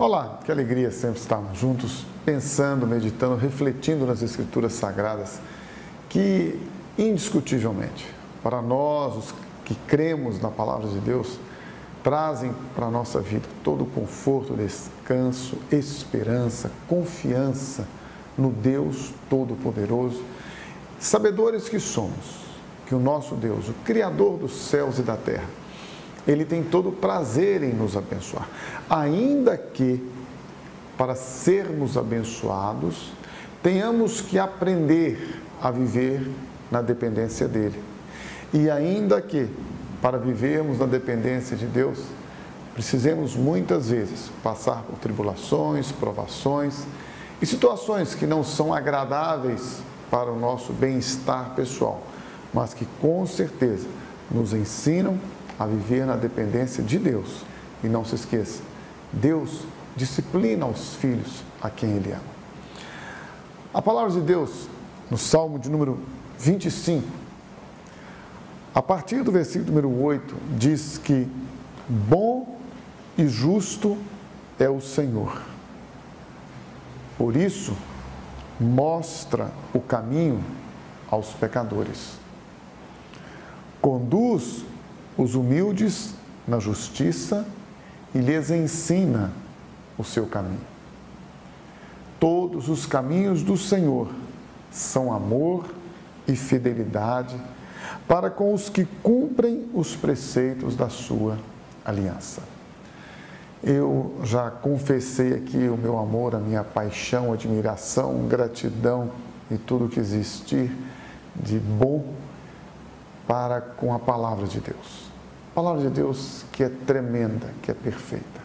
Olá, que alegria sempre estarmos juntos, pensando, meditando, refletindo nas Escrituras Sagradas, que indiscutivelmente, para nós, os que cremos na palavra de Deus, trazem para a nossa vida todo o conforto, descanso, esperança, confiança no Deus Todo-Poderoso. Sabedores que somos, que o nosso Deus, o Criador dos céus e da terra, ele tem todo prazer em nos abençoar. Ainda que, para sermos abençoados, tenhamos que aprender a viver na dependência dele. E ainda que, para vivermos na dependência de Deus, precisemos muitas vezes passar por tribulações, provações e situações que não são agradáveis para o nosso bem-estar pessoal, mas que com certeza nos ensinam a viver na dependência de Deus. E não se esqueça, Deus disciplina os filhos a quem Ele ama. A palavra de Deus, no Salmo de número 25, a partir do versículo número 8, diz que bom e justo é o Senhor. Por isso, mostra o caminho aos pecadores. Conduz os humildes na justiça e lhes ensina o seu caminho. Todos os caminhos do Senhor são amor e fidelidade para com os que cumprem os preceitos da sua aliança. Eu já confessei aqui o meu amor, a minha paixão, admiração, gratidão e tudo que existir de bom para com a palavra de Deus. Palavra de Deus que é tremenda, que é perfeita.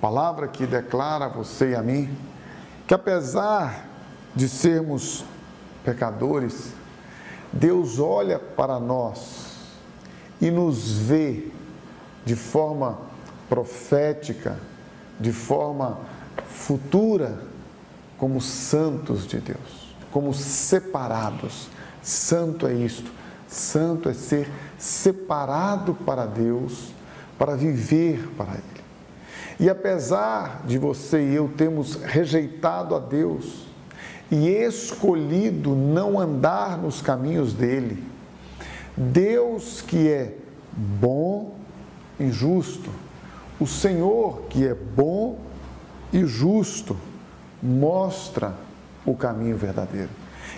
Palavra que declara a você e a mim que apesar de sermos pecadores, Deus olha para nós e nos vê de forma profética, de forma futura, como santos de Deus, como separados. Santo é isto, santo é ser separado para Deus, para viver para Ele. E apesar de você e eu termos rejeitado a Deus e escolhido não andar nos caminhos dele, Deus que é bom e justo, o Senhor que é bom e justo, mostra o caminho verdadeiro.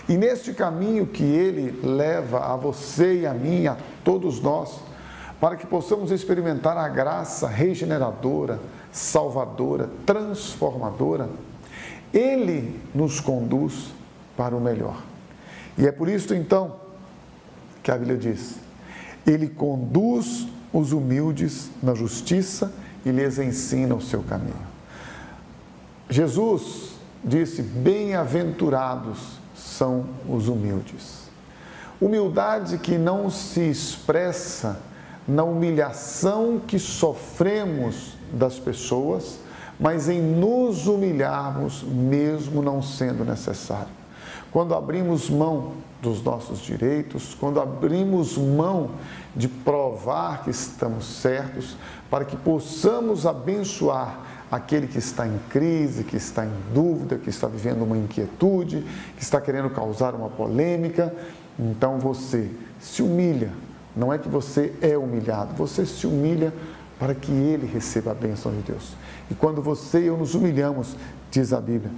E neste caminho que ele leva a você e a mim, a todos nós, para que possamos experimentar a graça regeneradora, salvadora, transformadora, ele nos conduz para o melhor. E é por isso então que a Bíblia diz: ele conduz os humildes na justiça e lhes ensina o seu caminho. Jesus disse: Bem-aventurados são os humildes. Humildade que não se expressa na humilhação que sofremos das pessoas, mas em nos humilharmos, mesmo não sendo necessário. Quando abrimos mão dos nossos direitos, quando abrimos mão de provar que estamos certos, para que possamos abençoar aquele que está em crise, que está em dúvida, que está vivendo uma inquietude, que está querendo causar uma polêmica, então você se humilha. Não é que você é humilhado, você se humilha para que ele receba a bênção de Deus. E quando você e eu nos humilhamos, diz a Bíblia,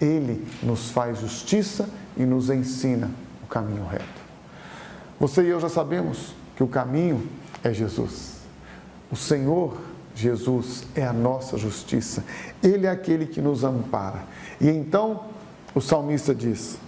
ele nos faz justiça e nos ensina o caminho reto. Você e eu já sabemos que o caminho é Jesus. O Senhor Jesus é a nossa justiça, Ele é aquele que nos ampara. E então o salmista diz: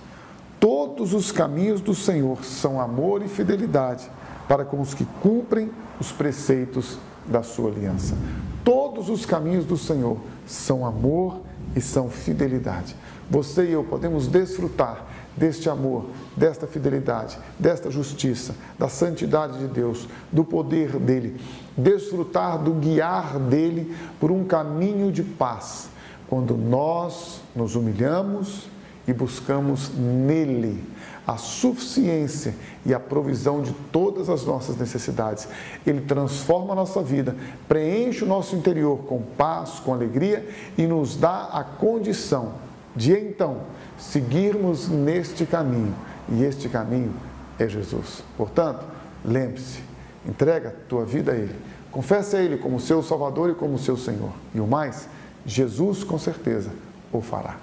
Todos os caminhos do Senhor são amor e fidelidade para com os que cumprem os preceitos da sua aliança. Todos os caminhos do Senhor são amor e são fidelidade. Você e eu podemos desfrutar deste amor, desta fidelidade, desta justiça, da santidade de Deus, do poder dele, desfrutar do guiar dele por um caminho de paz, quando nós nos humilhamos e buscamos nele a suficiência e a provisão de todas as nossas necessidades. Ele transforma a nossa vida, preenche o nosso interior com paz, com alegria e nos dá a condição de então seguirmos neste caminho. E este caminho é Jesus. Portanto, lembre-se, entrega tua vida a Ele. Confesse a Ele como seu Salvador e como seu Senhor. E o mais, Jesus com certeza o fará.